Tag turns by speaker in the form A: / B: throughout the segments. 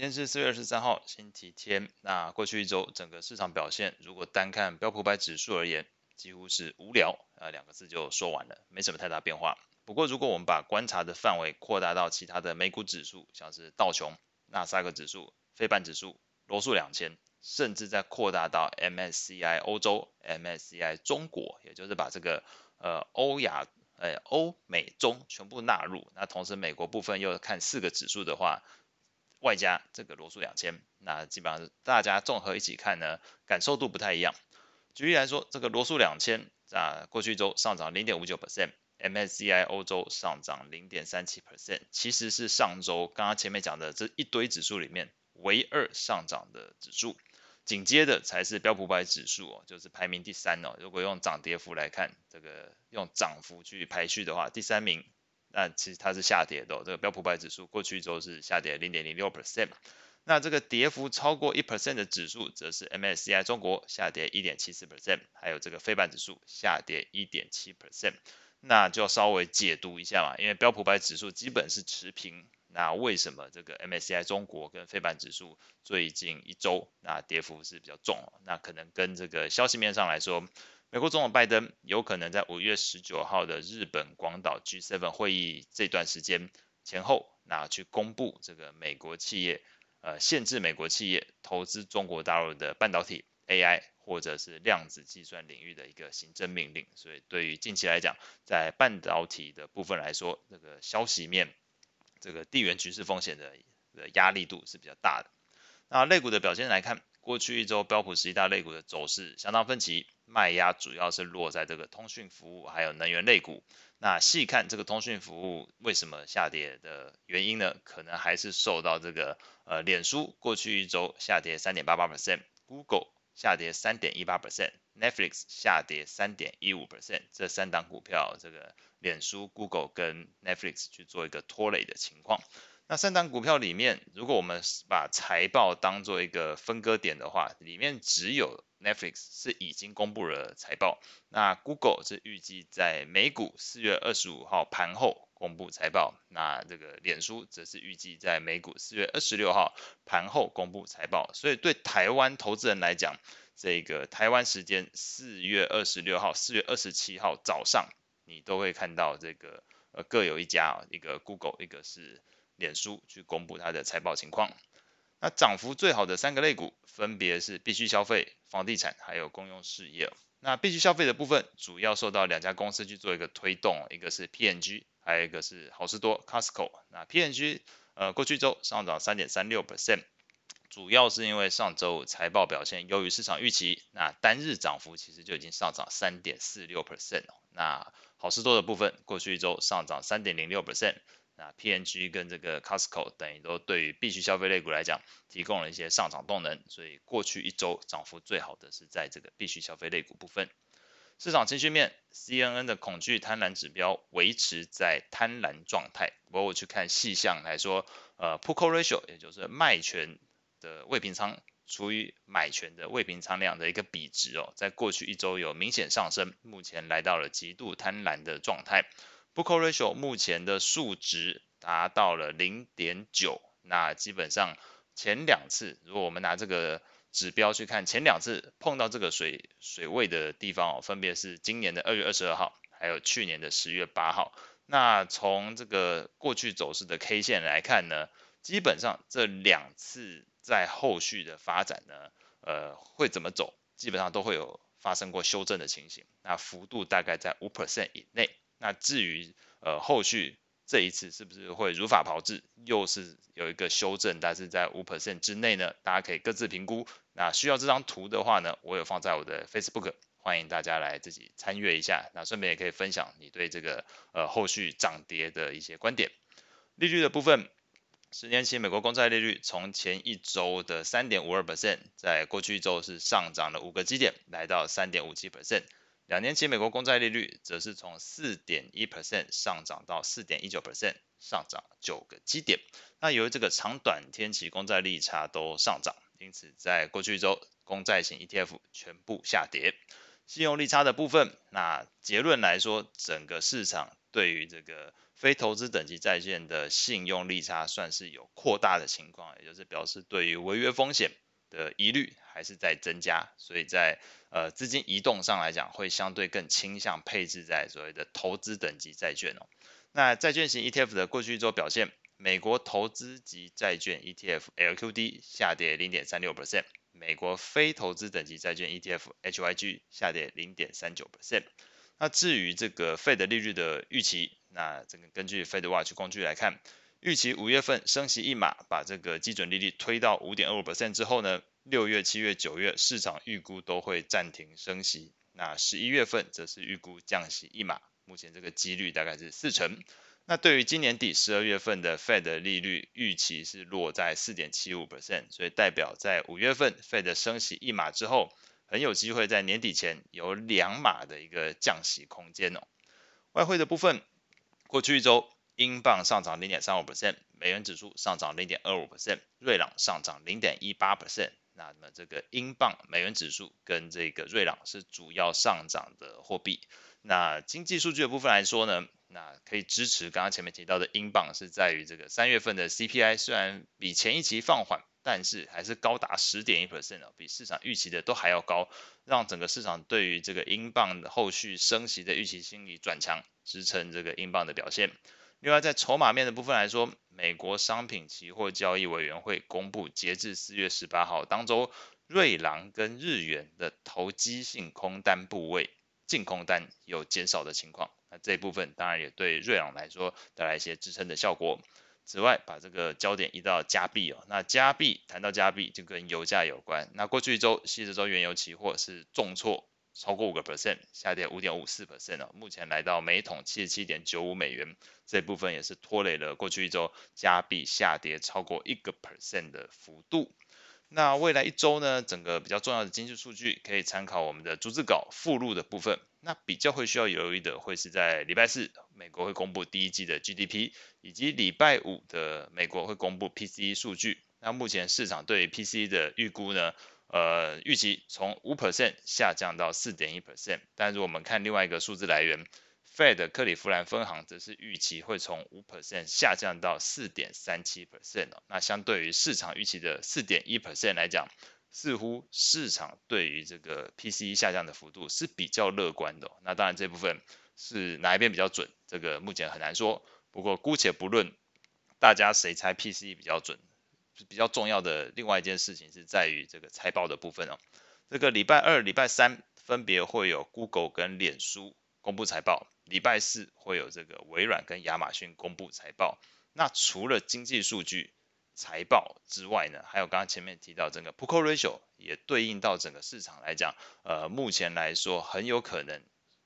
A: 今天是四月二十三号，星期天。那过去一周整个市场表现，如果单看标普百指数而言，几乎是无聊啊两个字就说完了，没什么太大变化。不过如果我们把观察的范围扩大到其他的美股指数，像是道琼、纳斯达克指数、非半指数、罗素两千，甚至再扩大到 MSCI 欧洲、MSCI 中国，也就是把这个呃欧亚、呃欧美中全部纳入。那同时美国部分又看四个指数的话。外加这个罗素两千，那基本上是大家综合一起看呢，感受度不太一样。举例来说，这个罗素两千啊，过去一周上涨零点五九 percent，MSCI 欧洲上涨零点三七 percent，其实是上周刚刚前面讲的这一堆指数里面唯二上涨的指数，紧接着才是标普百指数哦，就是排名第三哦。如果用涨跌幅来看，这个用涨幅去排序的话，第三名。那其实它是下跌的，哦，这个标普百指数过去一周是下跌零点零六 percent，那这个跌幅超过一 percent 的指数则是 MSCI 中国下跌一点七四 percent，还有这个费半指数下跌一点七 percent，那就稍微解读一下嘛，因为标普百指数基本是持平，那为什么这个 MSCI 中国跟费半指数最近一周那跌幅是比较重？那可能跟这个消息面上来说。美国总统拜登有可能在五月十九号的日本广岛 G7 会议这段时间前后，那去公布这个美国企业，呃，限制美国企业投资中国大陆的半导体、AI 或者是量子计算领域的一个行政命令。所以对于近期来讲，在半导体的部分来说，这个消息面，这个地缘局势风险的的压力度是比较大的。那类股的表现来看，过去一周标普十一大类股的走势相当分歧。卖压主要是落在这个通讯服务还有能源类股。那细看这个通讯服务为什么下跌的原因呢？可能还是受到这个呃，脸书过去一周下跌三点八八 percent，Google 下跌三点一八 percent，Netflix 下跌三点一五 percent，这三档股票，这个脸书、Google 跟 Netflix 去做一个拖累的情况。那三档股票里面，如果我们把财报当做一个分割点的话，里面只有 Netflix 是已经公布了财报，那 Google 是预计在美股四月二十五号盘后公布财报，那这个脸书则是预计在美股四月二十六号盘后公布财报。所以对台湾投资人来讲，这个台湾时间四月二十六号、四月二十七号早上，你都会看到这个呃各有一家，一个 Google，一个是。脸书去公布它的财报情况，那涨幅最好的三个类股分别是必需消费、房地产还有公用事业。那必需消费的部分主要受到两家公司去做一个推动，一个是 P N G，还有一个是好事多 Costco。那 P N G 呃过去周上涨三点三六 percent，主要是因为上周财报表现优于市场预期，那单日涨幅其实就已经上涨三点四六 percent。那好事多的部分过去一周上涨三点零六 percent。那 P&G 跟这个 Costco 等于都对于必需消费类股来讲提供了一些上涨动能，所以过去一周涨幅最好的是在这个必需消费类股部分。市场情绪面，CNN 的恐惧贪婪指标维持在贪婪状态。不过我去看细项来说，呃 p u c o Ratio 也就是卖权的未平仓除以买权的未平仓量的一个比值哦，在过去一周有明显上升，目前来到了极度贪婪的状态。Book Ratio 目前的数值达到了零点九，那基本上前两次，如果我们拿这个指标去看，前两次碰到这个水水位的地方哦，分别是今年的二月二十二号，还有去年的十月八号。那从这个过去走势的 K 线来看呢，基本上这两次在后续的发展呢，呃，会怎么走，基本上都会有发生过修正的情形，那幅度大概在五 percent 以内。那至于呃后续这一次是不是会如法炮制，又是有一个修正，但是在五 percent 之内呢？大家可以各自评估。那需要这张图的话呢，我有放在我的 Facebook，欢迎大家来自己参阅一下。那顺便也可以分享你对这个呃后续涨跌的一些观点。利率的部分，十年期美国公债利率从前一周的三点五二 percent，在过去一周是上涨了五个基点，来到三点五七 percent。两年期美国公债利率则是从四点一 percent 上涨到四点一九 percent，上涨九个基点。那由于这个长短天期公债利差都上涨，因此在过去一周公债型 ETF 全部下跌。信用利差的部分，那结论来说，整个市场对于这个非投资等级债券的信用利差算是有扩大的情况，也就是表示对于违约风险的疑虑还是在增加，所以在呃资金移动上来讲，会相对更倾向配置在所谓的投资等级债券哦。那债券型 ETF 的过去一周表现，美国投资级债券 ETF LQD 下跌零点三六 percent，美国非投资等级债券 ETF HYG 下跌零点三九 percent。那至于这个 Fed 利率的预期，那这个根据 Fed Watch 工具来看，预期五月份升息一码，把这个基准利率推到五点二五 percent 之后呢，六月、七月、九月市场预估都会暂停升息。那十一月份则是预估降息一码，目前这个几率大概是四成。那对于今年底十二月份的 Fed 利率预期是落在四点七五 percent，所以代表在五月份 Fed 升息一码之后。很有机会在年底前有两码的一个降息空间哦。外汇的部分，过去一周，英镑上涨零点三五 percent，美元指数上涨零点二五 percent，瑞郎上涨零点一八 percent。那么这个英镑、美元指数跟这个瑞郎是主要上涨的货币。那经济数据的部分来说呢，那可以支持刚刚前面提到的英镑是在于这个三月份的 CPI 虽然比前一期放缓。但是还是高达十点一 percent 比市场预期的都还要高，让整个市场对于这个英镑的后续升息的预期心理转强，支撑这个英镑的表现。另外，在筹码面的部分来说，美国商品期货交易委员会公布，截至四月十八号当周，瑞郎跟日元的投机性空单部位净空单有减少的情况，那这一部分当然也对瑞郎来说带来一些支撑的效果。此外，把这个焦点移到加币哦，那加币谈到加币就跟油价有关。那过去一周，西德州原油期货是重挫超过五个 percent，下跌五点五四 percent，目前来到每桶七十七点九五美元。这部分也是拖累了过去一周加币下跌超过一个 percent 的幅度。那未来一周呢，整个比较重要的经济数据可以参考我们的逐字稿附录的部分。那比较会需要留意的，会是在礼拜四，美国会公布第一季的 GDP，以及礼拜五的美国会公布 PCE 数据。那目前市场对 PCE 的预估呢，呃，预期从五 percent 下降到四点一 percent。但如果我们看另外一个数字来源，Fed 克里夫兰分行则是预期会从五 percent 下降到四点三七 percent。那相对于市场预期的四点一 percent 来讲，似乎市场对于这个 PCE 下降的幅度是比较乐观的。那当然这部分是哪一边比较准，这个目前很难说。不过姑且不论大家谁猜 PCE 比较准，比较重要的另外一件事情是在于这个财报的部分哦。这个礼拜二、礼拜三分别会有 Google 跟脸书公布财报，礼拜四会有这个微软跟亚马逊公布财报。那除了经济数据，财报之外呢，还有刚刚前面提到整个 P/E ratio 也对应到整个市场来讲，呃，目前来说很有可能，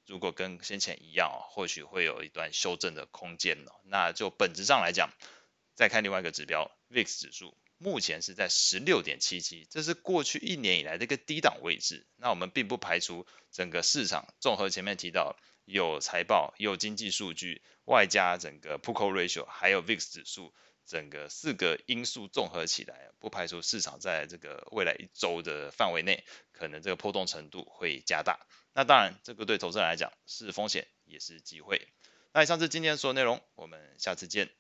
A: 如果跟先前一样，或许会有一段修正的空间哦。那就本质上来讲，再看另外一个指标 VIX 指数，目前是在十六点七七，这是过去一年以来的一个低档位置。那我们并不排除整个市场综合前面提到有财报、有经济数据，外加整个 P/E ratio 还有 VIX 指数。整个四个因素综合起来，不排除市场在这个未来一周的范围内，可能这个波动程度会加大。那当然，这个对投资人来讲是风险，也是机会。那以上是今天所有内容，我们下次见。